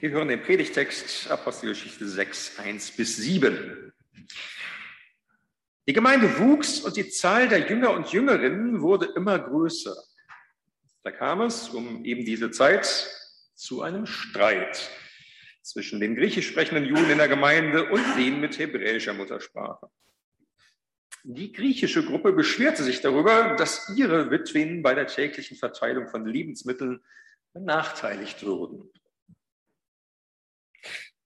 Wir hören den Predigtext Apostelgeschichte 6, 1 bis 7. Die Gemeinde wuchs und die Zahl der Jünger und Jüngerinnen wurde immer größer. Da kam es um eben diese Zeit zu einem Streit zwischen den griechisch sprechenden Juden in der Gemeinde und denen mit hebräischer Muttersprache. Die griechische Gruppe beschwerte sich darüber, dass ihre Witwen bei der täglichen Verteilung von Lebensmitteln benachteiligt wurden.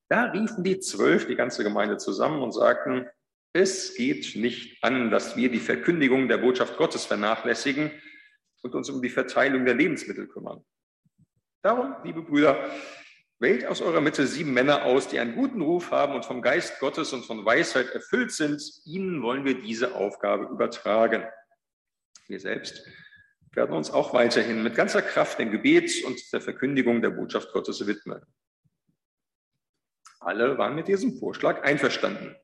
Da riefen die Zwölf die ganze Gemeinde zusammen und sagten, es geht nicht an, dass wir die Verkündigung der Botschaft Gottes vernachlässigen und uns um die Verteilung der Lebensmittel kümmern. Darum, liebe Brüder, wählt aus eurer Mitte sieben Männer aus, die einen guten Ruf haben und vom Geist Gottes und von Weisheit erfüllt sind. Ihnen wollen wir diese Aufgabe übertragen. Wir selbst werden uns auch weiterhin mit ganzer Kraft dem Gebet und der Verkündigung der Botschaft Gottes widmen. Alle waren mit diesem Vorschlag einverstanden.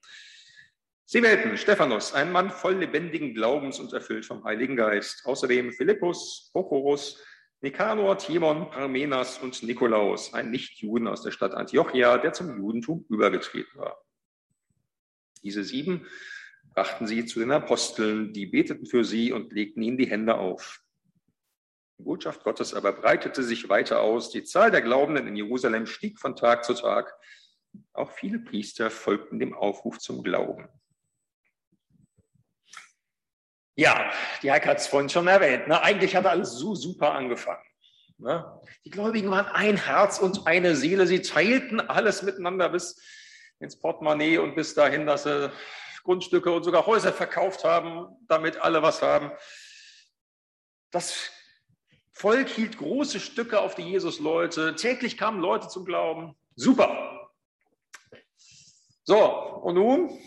Sie wählten Stephanus, ein Mann voll lebendigen Glaubens und erfüllt vom Heiligen Geist. Außerdem Philippus, Prochorus, Nikanor, Timon, Parmenas und Nikolaus, ein Nichtjuden aus der Stadt Antiochia, der zum Judentum übergetreten war. Diese sieben brachten sie zu den Aposteln, die beteten für sie und legten ihnen die Hände auf. Die Botschaft Gottes aber breitete sich weiter aus. Die Zahl der Glaubenden in Jerusalem stieg von Tag zu Tag. Auch viele Priester folgten dem Aufruf zum Glauben. Ja, die Heike hat es vorhin schon erwähnt. Ne? Eigentlich hatte alles so super angefangen. Ne? Die Gläubigen waren ein Herz und eine Seele. Sie teilten alles miteinander bis ins Portemonnaie und bis dahin, dass sie Grundstücke und sogar Häuser verkauft haben, damit alle was haben. Das Volk hielt große Stücke auf die Jesus-Leute. Täglich kamen Leute zum Glauben. Super. So, und nun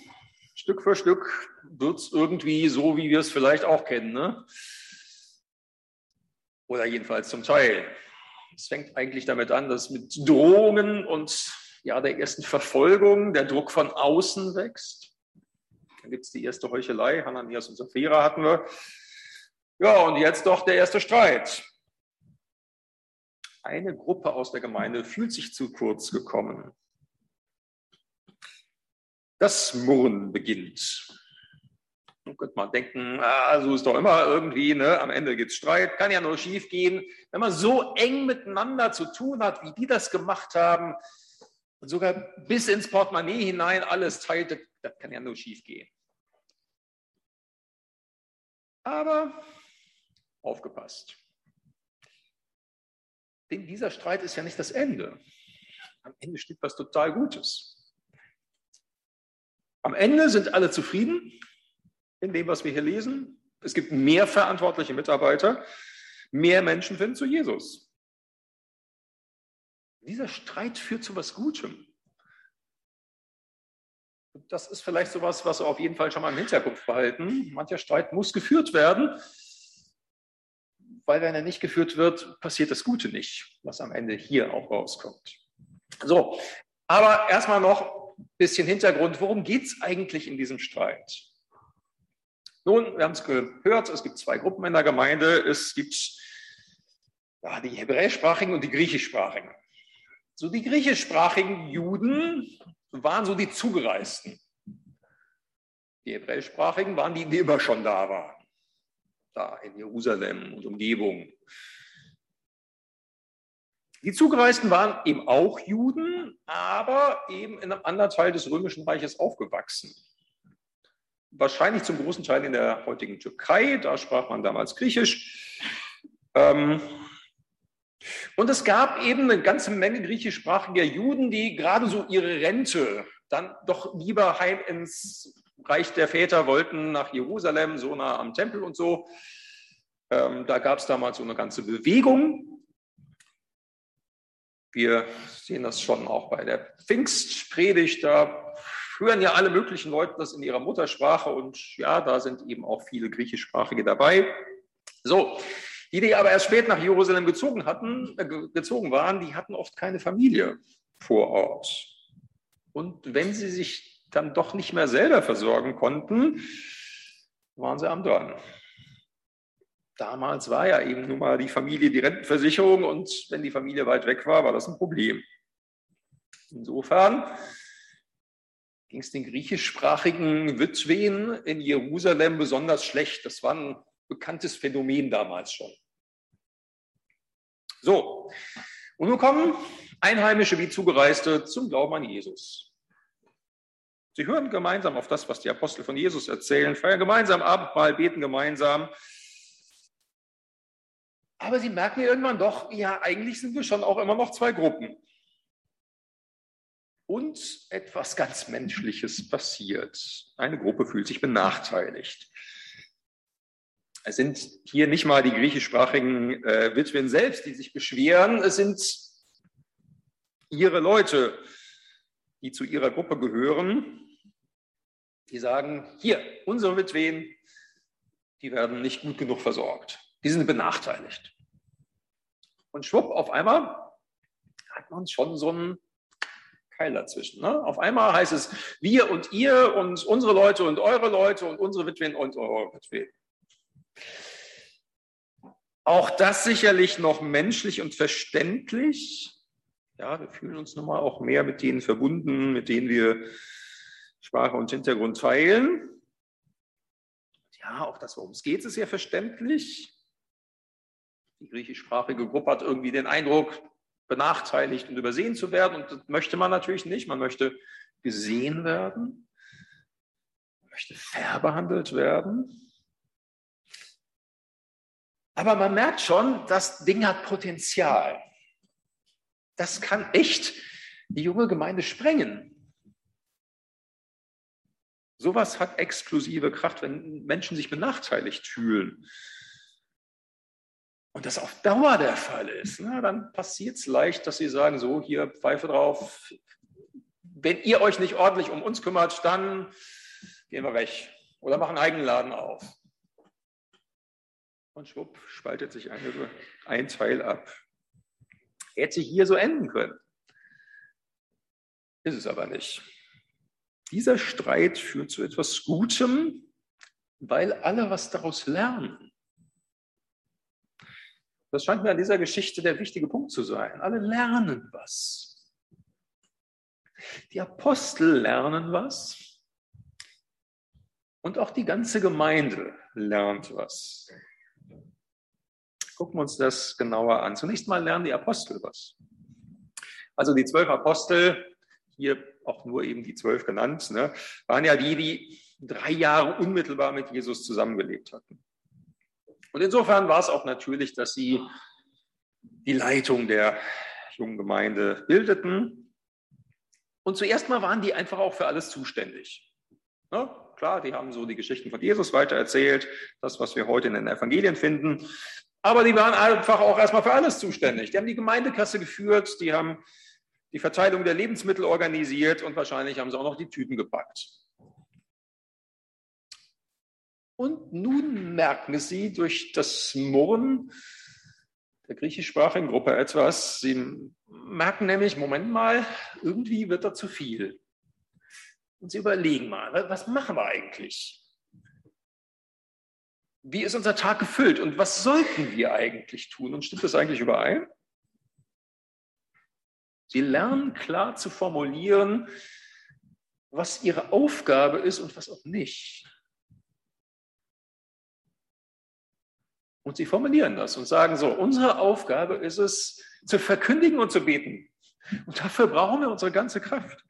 Stück für Stück wird es irgendwie so, wie wir es vielleicht auch kennen. Ne? Oder jedenfalls zum Teil. Es fängt eigentlich damit an, dass mit Drohungen und ja, der ersten Verfolgung der Druck von außen wächst. Dann gibt es die erste Heuchelei, Hananias und Sapphira hatten wir. Ja, und jetzt doch der erste Streit. Eine Gruppe aus der Gemeinde fühlt sich zu kurz gekommen. Das Murren beginnt. Dann könnte man denken, ah, so ist doch immer irgendwie, ne? am Ende gibt es Streit, kann ja nur schief gehen. Wenn man so eng miteinander zu tun hat, wie die das gemacht haben, und sogar bis ins Portemonnaie hinein alles teilte, das kann ja nur schief gehen. Aber aufgepasst. Denn dieser Streit ist ja nicht das Ende. Am Ende steht was total Gutes. Am Ende sind alle zufrieden in dem, was wir hier lesen. Es gibt mehr verantwortliche Mitarbeiter, mehr Menschen finden zu Jesus. Dieser Streit führt zu was Gutem. Das ist vielleicht so etwas, was wir auf jeden Fall schon mal im Hinterkopf behalten. Mancher Streit muss geführt werden, weil wenn er nicht geführt wird, passiert das Gute nicht, was am Ende hier auch rauskommt. So, aber erstmal noch bisschen Hintergrund, worum geht es eigentlich in diesem Streit? Nun, wir haben es gehört, es gibt zwei Gruppen in der Gemeinde. Es gibt ja, die hebräischsprachigen und die griechischsprachigen. So die griechischsprachigen Juden waren so die Zugereisten. Die hebräischsprachigen waren die, die immer schon da waren. Da in Jerusalem und Umgebung. Die Zugereisten waren eben auch Juden, aber eben in einem anderen Teil des Römischen Reiches aufgewachsen. Wahrscheinlich zum großen Teil in der heutigen Türkei, da sprach man damals Griechisch. Ähm, und es gab eben eine ganze Menge griechischsprachiger Juden, die gerade so ihre Rente dann doch lieber heim ins Reich der Väter wollten, nach Jerusalem, so nah am Tempel und so. Ähm, da gab es damals so eine ganze Bewegung. Wir sehen das schon auch bei der Pfingstpredigt. Da hören ja alle möglichen Leute das in ihrer Muttersprache und ja, da sind eben auch viele griechischsprachige dabei. So, die, die aber erst spät nach Jerusalem gezogen hatten, äh, gezogen waren, die hatten oft keine Familie vor Ort. Und wenn sie sich dann doch nicht mehr selber versorgen konnten, waren sie am Dorn damals war ja eben nun mal die Familie die Rentenversicherung und wenn die Familie weit weg war, war das ein Problem. Insofern ging es den griechischsprachigen Witwen in Jerusalem besonders schlecht. Das war ein bekanntes Phänomen damals schon. So, und nun kommen Einheimische wie Zugereiste zum Glauben an Jesus. Sie hören gemeinsam auf das, was die Apostel von Jesus erzählen, feiern gemeinsam Abendmahl, beten gemeinsam. Aber sie merken irgendwann doch, ja, eigentlich sind wir schon auch immer noch zwei Gruppen. Und etwas ganz Menschliches passiert. Eine Gruppe fühlt sich benachteiligt. Es sind hier nicht mal die griechischsprachigen äh, Witwen selbst, die sich beschweren. Es sind ihre Leute, die zu ihrer Gruppe gehören, die sagen, hier, unsere Witwen, die werden nicht gut genug versorgt. Die sind benachteiligt. Und schwupp, auf einmal hat man schon so einen Keil dazwischen. Ne? Auf einmal heißt es wir und ihr und unsere Leute und eure Leute und unsere Witwen und eure Witwen. Auch das sicherlich noch menschlich und verständlich. Ja, wir fühlen uns nun mal auch mehr mit denen verbunden, mit denen wir Sprache und Hintergrund teilen. Ja, auch das, worum es geht, ist ja verständlich. Die griechischsprachige Gruppe hat irgendwie den Eindruck, benachteiligt und übersehen zu werden. Und das möchte man natürlich nicht. Man möchte gesehen werden. Man möchte fair behandelt werden. Aber man merkt schon, das Ding hat Potenzial. Das kann echt die junge Gemeinde sprengen. Sowas hat exklusive Kraft, wenn Menschen sich benachteiligt fühlen. Und das auf Dauer der Fall ist, na, dann passiert es leicht, dass sie sagen, so, hier Pfeife drauf, wenn ihr euch nicht ordentlich um uns kümmert, dann gehen wir weg oder machen einen eigenen Laden auf. Und schwupp, spaltet sich eine, ein Teil ab. Hätte hier so enden können. Ist es aber nicht. Dieser Streit führt zu etwas Gutem, weil alle was daraus lernen. Das scheint mir an dieser Geschichte der wichtige Punkt zu sein. Alle lernen was. Die Apostel lernen was und auch die ganze Gemeinde lernt was. Gucken wir uns das genauer an. Zunächst mal lernen die Apostel was. Also die zwölf Apostel, hier auch nur eben die zwölf genannt, ne, waren ja die, die drei Jahre unmittelbar mit Jesus zusammengelebt hatten. Und insofern war es auch natürlich, dass sie die Leitung der jungen Gemeinde bildeten. Und zuerst mal waren die einfach auch für alles zuständig. Ne? Klar, die haben so die Geschichten von Jesus weitererzählt, das, was wir heute in den Evangelien finden. Aber die waren einfach auch erstmal für alles zuständig. Die haben die Gemeindekasse geführt, die haben die Verteilung der Lebensmittel organisiert und wahrscheinlich haben sie auch noch die Tüten gepackt. Und nun merken sie durch das Murren der griechischsprachigen Gruppe etwas. Sie merken nämlich, Moment mal, irgendwie wird da zu viel. Und sie überlegen mal, was machen wir eigentlich? wie ist unser Tag gefüllt und was sollten wir eigentlich tun? Und stimmt das eigentlich überein? Sie lernen klar zu formulieren, was ihre Aufgabe ist und was auch nicht. Und sie formulieren das und sagen so, unsere Aufgabe ist es, zu verkündigen und zu beten. Und dafür brauchen wir unsere ganze Kraft.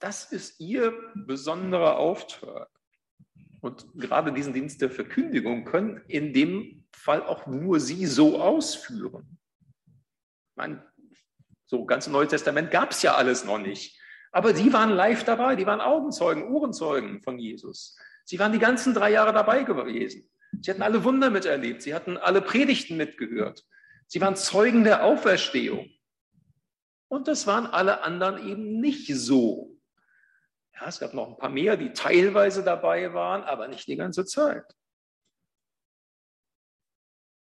Das ist ihr besonderer Auftrag. Und gerade diesen Dienst der Verkündigung können in dem Fall auch nur sie so ausführen. Meine, so ganz im Neuen Testament gab es ja alles noch nicht. Aber sie waren live dabei, die waren Augenzeugen, Ohrenzeugen von Jesus. Sie waren die ganzen drei Jahre dabei gewesen. Sie hatten alle Wunder miterlebt, sie hatten alle Predigten mitgehört. Sie waren Zeugen der Auferstehung. Und das waren alle anderen eben nicht so. Ja, es gab noch ein paar mehr, die teilweise dabei waren, aber nicht die ganze Zeit.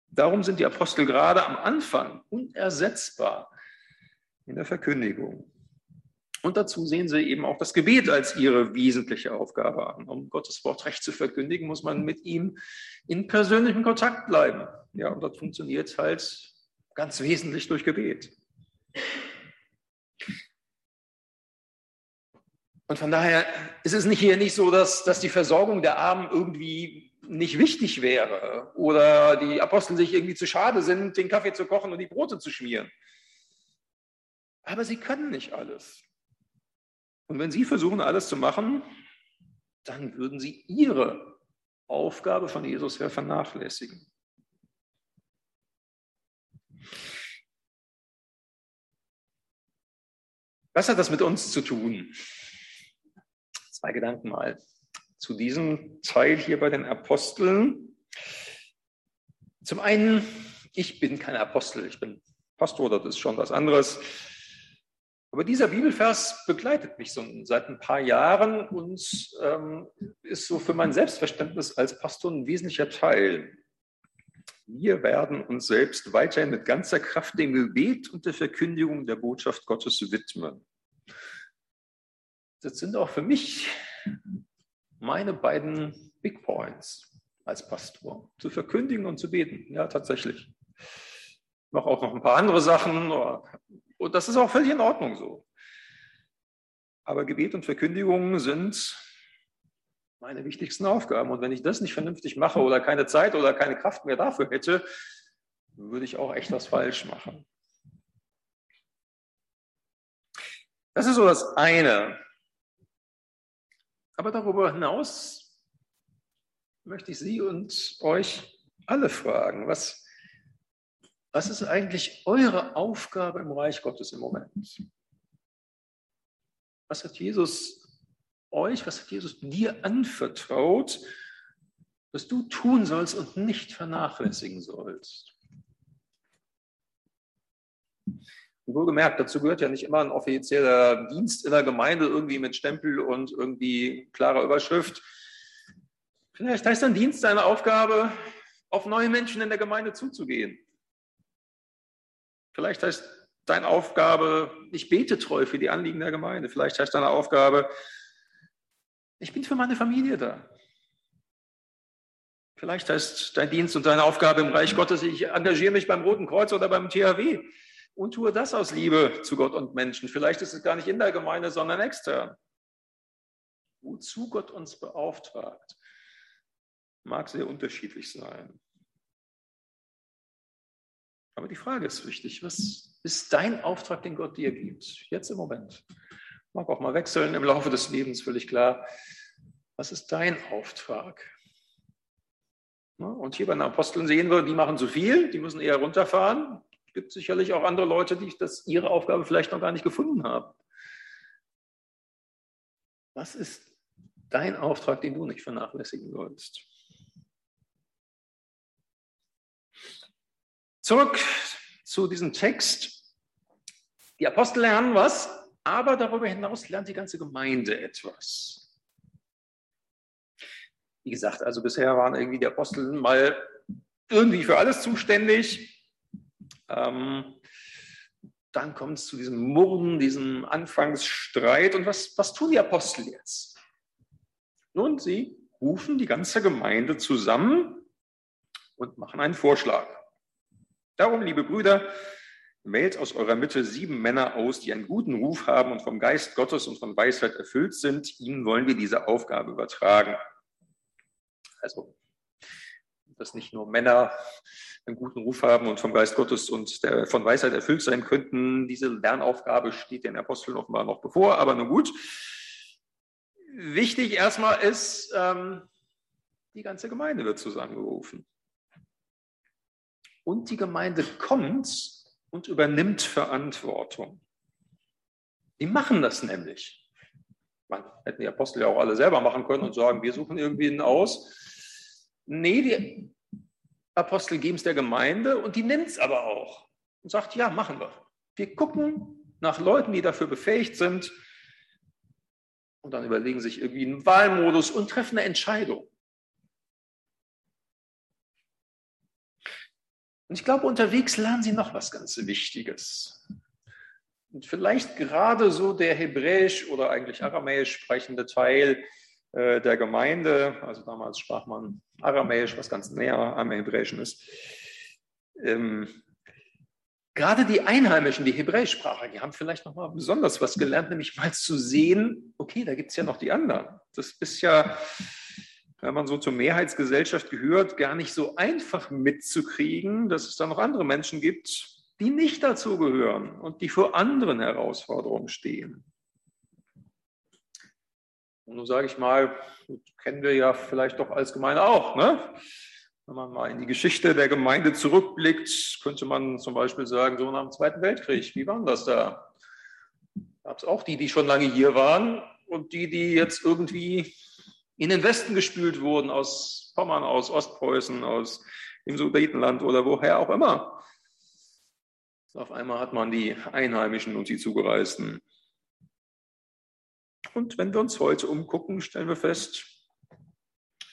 Darum sind die Apostel gerade am Anfang unersetzbar in der Verkündigung. Und dazu sehen sie eben auch das Gebet als ihre wesentliche Aufgabe an. Um Gottes Wort recht zu verkündigen, muss man mit ihm in persönlichem Kontakt bleiben. Ja, und das funktioniert halt ganz wesentlich durch Gebet. Und von daher ist es nicht hier nicht so, dass, dass die Versorgung der Armen irgendwie nicht wichtig wäre oder die Apostel sich irgendwie zu schade sind, den Kaffee zu kochen und die Brote zu schmieren. Aber sie können nicht alles. Und wenn sie versuchen, alles zu machen, dann würden sie ihre Aufgabe von Jesus her vernachlässigen. Was hat das mit uns zu tun? Zwei Gedanken mal zu diesem Teil hier bei den Aposteln. Zum einen, ich bin kein Apostel, ich bin Pastor, das ist schon was anderes. Aber dieser Bibelvers begleitet mich so seit ein paar Jahren und ähm, ist so für mein Selbstverständnis als Pastor ein wesentlicher Teil. Wir werden uns selbst weiterhin mit ganzer Kraft dem Gebet und der Verkündigung der Botschaft Gottes widmen. Das sind auch für mich meine beiden Big Points als Pastor, zu verkündigen und zu beten. Ja, tatsächlich. Ich mache auch noch ein paar andere Sachen und das ist auch völlig in Ordnung so. Aber Gebet und Verkündigung sind meine wichtigsten Aufgaben. Und wenn ich das nicht vernünftig mache oder keine Zeit oder keine Kraft mehr dafür hätte, würde ich auch echt was falsch machen. Das ist so das eine. Aber darüber hinaus möchte ich Sie und euch alle fragen, was, was ist eigentlich eure Aufgabe im Reich Gottes im Moment? Was hat Jesus euch, was hat Jesus dir anvertraut, was du tun sollst und nicht vernachlässigen sollst? Wohlgemerkt, dazu gehört ja nicht immer ein offizieller Dienst in der Gemeinde, irgendwie mit Stempel und irgendwie klarer Überschrift. Vielleicht heißt ein Dienst seine Aufgabe, auf neue Menschen in der Gemeinde zuzugehen. Vielleicht heißt deine Aufgabe, ich bete treu für die Anliegen der Gemeinde. Vielleicht heißt deine Aufgabe, ich bin für meine Familie da. Vielleicht heißt dein Dienst und deine Aufgabe im Reich Gottes, ich engagiere mich beim Roten Kreuz oder beim THW und tue das aus Liebe zu Gott und Menschen. Vielleicht ist es gar nicht in der Gemeinde, sondern extern. Wozu Gott uns beauftragt, mag sehr unterschiedlich sein. Aber die Frage ist wichtig, was ist dein Auftrag, den Gott dir gibt, jetzt im Moment? Mag auch mal wechseln im Laufe des Lebens, völlig klar. Was ist dein Auftrag? Und hier bei den Aposteln sehen wir, die machen zu viel, die müssen eher runterfahren gibt sicherlich auch andere Leute, die das, ihre Aufgabe vielleicht noch gar nicht gefunden haben. Was ist dein Auftrag, den du nicht vernachlässigen sollst? Zurück zu diesem Text. Die Apostel lernen was, aber darüber hinaus lernt die ganze Gemeinde etwas. Wie gesagt, also bisher waren irgendwie die Apostel mal irgendwie für alles zuständig. Ähm, dann kommt es zu diesem Murren, diesem Anfangsstreit. Und was, was tun die Apostel jetzt? Nun, sie rufen die ganze Gemeinde zusammen und machen einen Vorschlag. Darum, liebe Brüder, wählt aus eurer Mitte sieben Männer aus, die einen guten Ruf haben und vom Geist Gottes und von Weisheit erfüllt sind. Ihnen wollen wir diese Aufgabe übertragen. Also, dass nicht nur Männer einen guten Ruf haben und vom Geist Gottes und der, von Weisheit erfüllt sein könnten. Diese Lernaufgabe steht den Aposteln offenbar noch bevor, aber nun gut. Wichtig erstmal ist, ähm, die ganze Gemeinde wird zusammengerufen. Und die Gemeinde kommt und übernimmt Verantwortung. Die machen das nämlich. Man hätten die Apostel ja auch alle selber machen können und sagen, wir suchen irgendwie einen aus. Nee, die Apostel geben es der Gemeinde und die nimmt es aber auch und sagt, ja, machen wir. Wir gucken nach Leuten, die dafür befähigt sind und dann überlegen sich irgendwie einen Wahlmodus und treffen eine Entscheidung. Und ich glaube, unterwegs lernen sie noch was ganz Wichtiges. Und vielleicht gerade so der hebräisch oder eigentlich aramäisch sprechende Teil äh, der Gemeinde, also damals sprach man Aramäisch, was ganz näher am Hebräischen ist, ähm, gerade die Einheimischen, die Hebräischsprache, die haben vielleicht noch mal besonders was gelernt, nämlich mal zu sehen, okay, da gibt es ja noch die anderen. Das ist ja, wenn man so zur Mehrheitsgesellschaft gehört, gar nicht so einfach mitzukriegen, dass es da noch andere Menschen gibt, die nicht dazu gehören und die vor anderen Herausforderungen stehen. Und nun sage ich mal, kennen wir ja vielleicht doch als Gemeinde auch, ne? Wenn man mal in die Geschichte der Gemeinde zurückblickt, könnte man zum Beispiel sagen, so nach dem Zweiten Weltkrieg, wie war das da? Gab es auch die, die schon lange hier waren und die, die jetzt irgendwie in den Westen gespült wurden, aus Pommern, aus Ostpreußen, aus dem Sudetenland oder woher auch immer. Auf einmal hat man die Einheimischen und die Zugereisten. Und wenn wir uns heute umgucken, stellen wir fest,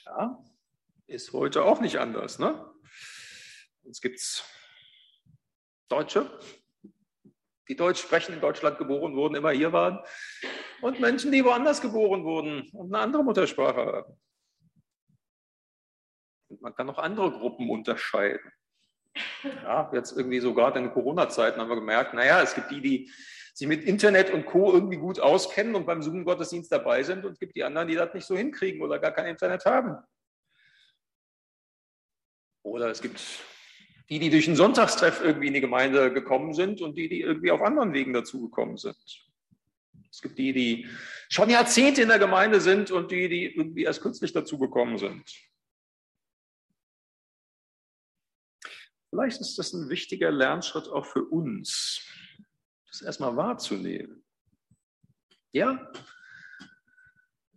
ja, ist heute auch nicht anders. Ne? Jetzt gibt es Deutsche, die Deutsch sprechen, in Deutschland geboren wurden, immer hier waren, und Menschen, die woanders geboren wurden und eine andere Muttersprache haben. Und man kann auch andere Gruppen unterscheiden. Ja, jetzt irgendwie sogar in Corona-Zeiten haben wir gemerkt, naja, es gibt die, die sich mit Internet und Co. irgendwie gut auskennen und beim Zoom-Gottesdienst dabei sind und es gibt die anderen, die das nicht so hinkriegen oder gar kein Internet haben. Oder es gibt die, die durch einen Sonntagstreff irgendwie in die Gemeinde gekommen sind und die, die irgendwie auf anderen Wegen dazugekommen sind. Es gibt die, die schon Jahrzehnte in der Gemeinde sind und die, die irgendwie erst kürzlich dazugekommen sind. Vielleicht ist das ein wichtiger Lernschritt auch für uns, das erstmal wahrzunehmen. Ja,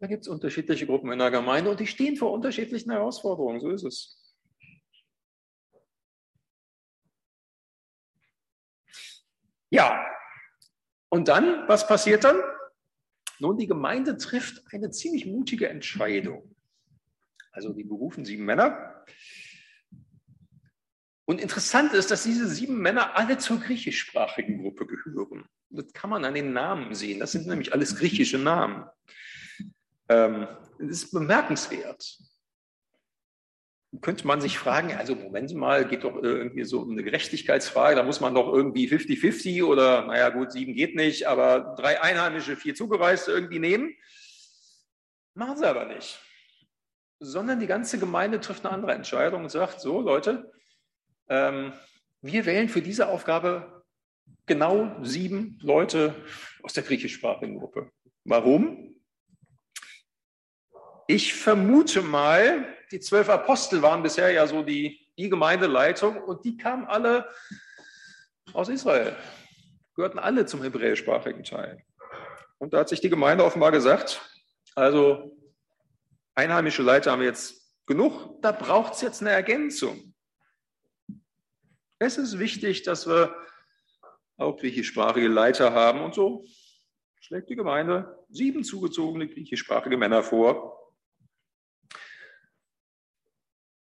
da gibt es unterschiedliche Gruppen in der Gemeinde und die stehen vor unterschiedlichen Herausforderungen, so ist es. Ja, und dann, was passiert dann? Nun, die Gemeinde trifft eine ziemlich mutige Entscheidung. Also die berufen sieben Männer. Und interessant ist, dass diese sieben Männer alle zur griechischsprachigen Gruppe gehören. Das kann man an den Namen sehen. Das sind nämlich alles griechische Namen. Ähm, das ist bemerkenswert könnte man sich fragen, also Moment mal, geht doch irgendwie so um eine Gerechtigkeitsfrage, da muss man doch irgendwie 50-50 oder, naja gut, sieben geht nicht, aber drei Einheimische, vier Zugereiste irgendwie nehmen. Machen sie aber nicht. Sondern die ganze Gemeinde trifft eine andere Entscheidung und sagt, so Leute, ähm, wir wählen für diese Aufgabe genau sieben Leute aus der griechischsprachigen Gruppe. Warum? Ich vermute mal, die zwölf Apostel waren bisher ja so die, die Gemeindeleitung und die kamen alle aus Israel, gehörten alle zum hebräischsprachigen Teil. Und da hat sich die Gemeinde offenbar gesagt, also einheimische Leiter haben wir jetzt genug, da braucht es jetzt eine Ergänzung. Es ist wichtig, dass wir auch griechischsprachige Leiter haben und so schlägt die Gemeinde sieben zugezogene griechischsprachige Männer vor,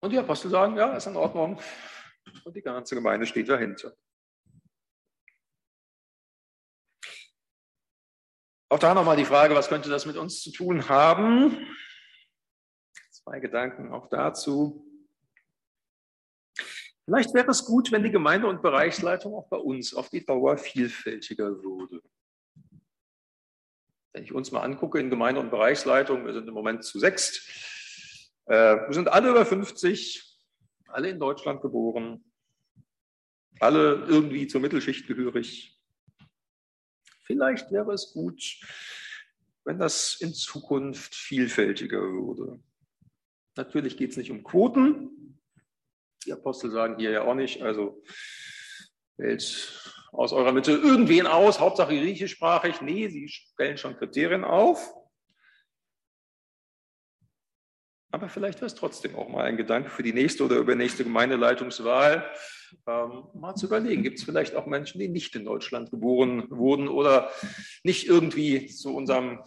Und die Apostel sagen, ja, ist in Ordnung. Und die ganze Gemeinde steht dahinter. Auch da nochmal die Frage, was könnte das mit uns zu tun haben? Zwei Gedanken auch dazu. Vielleicht wäre es gut, wenn die Gemeinde- und Bereichsleitung auch bei uns auf die Dauer vielfältiger würde. Wenn ich uns mal angucke in Gemeinde- und Bereichsleitung, wir sind im Moment zu sechst, wir sind alle über 50, alle in Deutschland geboren, alle irgendwie zur Mittelschicht gehörig. Vielleicht wäre es gut, wenn das in Zukunft vielfältiger würde. Natürlich geht es nicht um Quoten. Die Apostel sagen hier ja auch nicht, also wählt aus eurer Mitte irgendwen aus, Hauptsache griechischsprachig. Nee, sie stellen schon Kriterien auf. Aber vielleicht wäre es trotzdem auch mal ein Gedanke für die nächste oder übernächste Gemeindeleitungswahl, ähm, mal zu überlegen, gibt es vielleicht auch Menschen, die nicht in Deutschland geboren wurden oder nicht irgendwie zu unserem,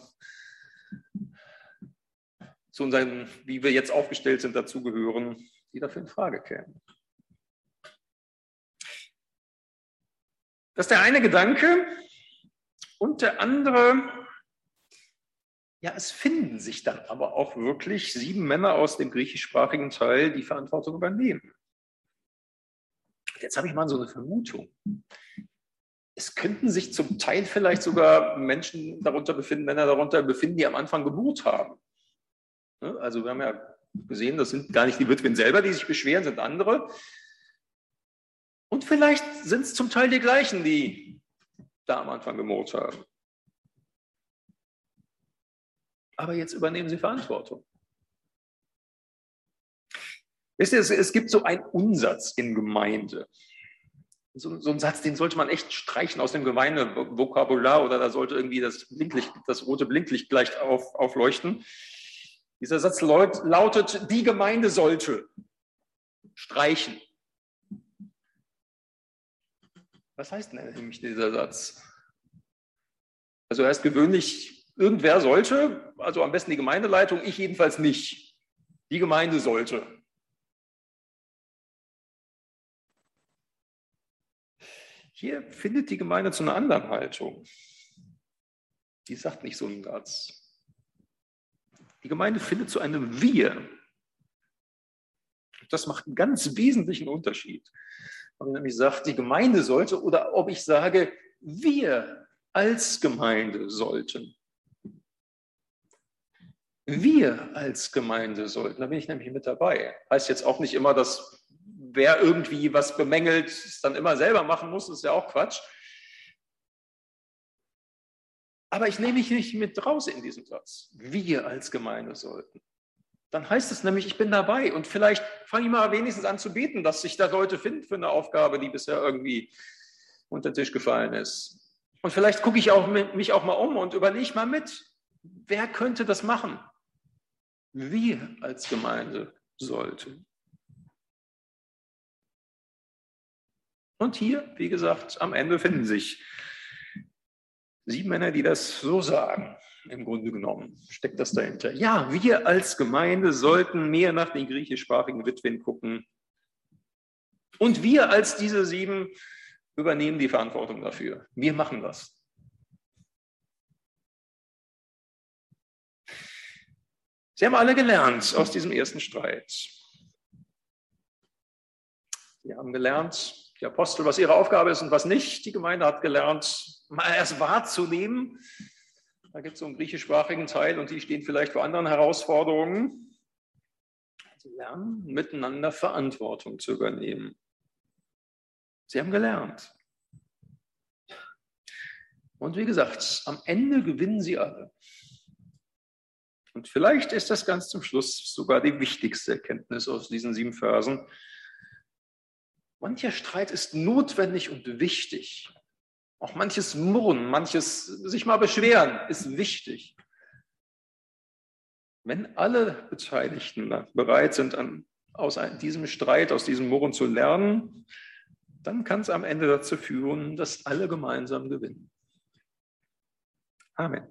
zu unserem, wie wir jetzt aufgestellt sind, dazugehören, die dafür in Frage kämen. Das ist der eine Gedanke. Und der andere ja, es finden sich dann aber auch wirklich sieben Männer aus dem griechischsprachigen Teil, die Verantwortung übernehmen. Jetzt habe ich mal so eine Vermutung. Es könnten sich zum Teil vielleicht sogar Menschen darunter befinden, Männer darunter befinden, die am Anfang Geburt haben. Ne? Also wir haben ja gesehen, das sind gar nicht die Witwen selber, die sich beschweren, sind andere. Und vielleicht sind es zum Teil die gleichen, die da am Anfang gemurrt haben. Aber jetzt übernehmen sie Verantwortung. Wisst ihr, es, gibt so einen Unsatz in Gemeinde. So, so ein Satz, den sollte man echt streichen aus dem Gemeindevokabular oder da sollte irgendwie das Blinklicht, das rote Blinklicht gleich auf, aufleuchten. Dieser Satz lautet, die Gemeinde sollte streichen. Was heißt denn nämlich dieser Satz? Also er heißt gewöhnlich, irgendwer sollte, also am besten die Gemeindeleitung, ich jedenfalls nicht. Die Gemeinde sollte. Hier findet die Gemeinde zu einer anderen Haltung. Die sagt nicht so einen Satz. Die Gemeinde findet zu einem Wir. Das macht einen ganz wesentlichen Unterschied. Ob ich nämlich sage, die Gemeinde sollte oder ob ich sage, wir als Gemeinde sollten. Wir als Gemeinde sollten, da bin ich nämlich mit dabei. Heißt jetzt auch nicht immer, dass wer irgendwie was bemängelt, es dann immer selber machen muss, ist ja auch Quatsch. Aber ich nehme mich nicht mit raus in diesem Satz. Wir als Gemeinde sollten. Dann heißt es nämlich, ich bin dabei und vielleicht fange ich mal wenigstens an zu beten, dass sich da Leute finden für eine Aufgabe, die bisher irgendwie unter den Tisch gefallen ist. Und vielleicht gucke ich auch mich auch mal um und überlege mal mit, wer könnte das machen? Wir als Gemeinde sollten. Und hier, wie gesagt, am Ende finden sich Sieben Männer, die das so sagen, im Grunde genommen, steckt das dahinter. Ja, wir als Gemeinde sollten mehr nach den griechischsprachigen Witwen gucken. Und wir als diese sieben übernehmen die Verantwortung dafür. Wir machen das. Sie haben alle gelernt aus diesem ersten Streit. Sie haben gelernt, die Apostel, was ihre Aufgabe ist und was nicht. Die Gemeinde hat gelernt, mal erst wahrzunehmen. Da gibt es so einen griechischsprachigen Teil und die stehen vielleicht vor anderen Herausforderungen. Sie lernen, miteinander Verantwortung zu übernehmen. Sie haben gelernt. Und wie gesagt, am Ende gewinnen sie alle. Und vielleicht ist das ganz zum Schluss sogar die wichtigste Erkenntnis aus diesen sieben Versen. Mancher Streit ist notwendig und wichtig. Auch manches Murren, manches sich mal beschweren ist wichtig. Wenn alle Beteiligten bereit sind, an, aus diesem Streit, aus diesem Murren zu lernen, dann kann es am Ende dazu führen, dass alle gemeinsam gewinnen. Amen.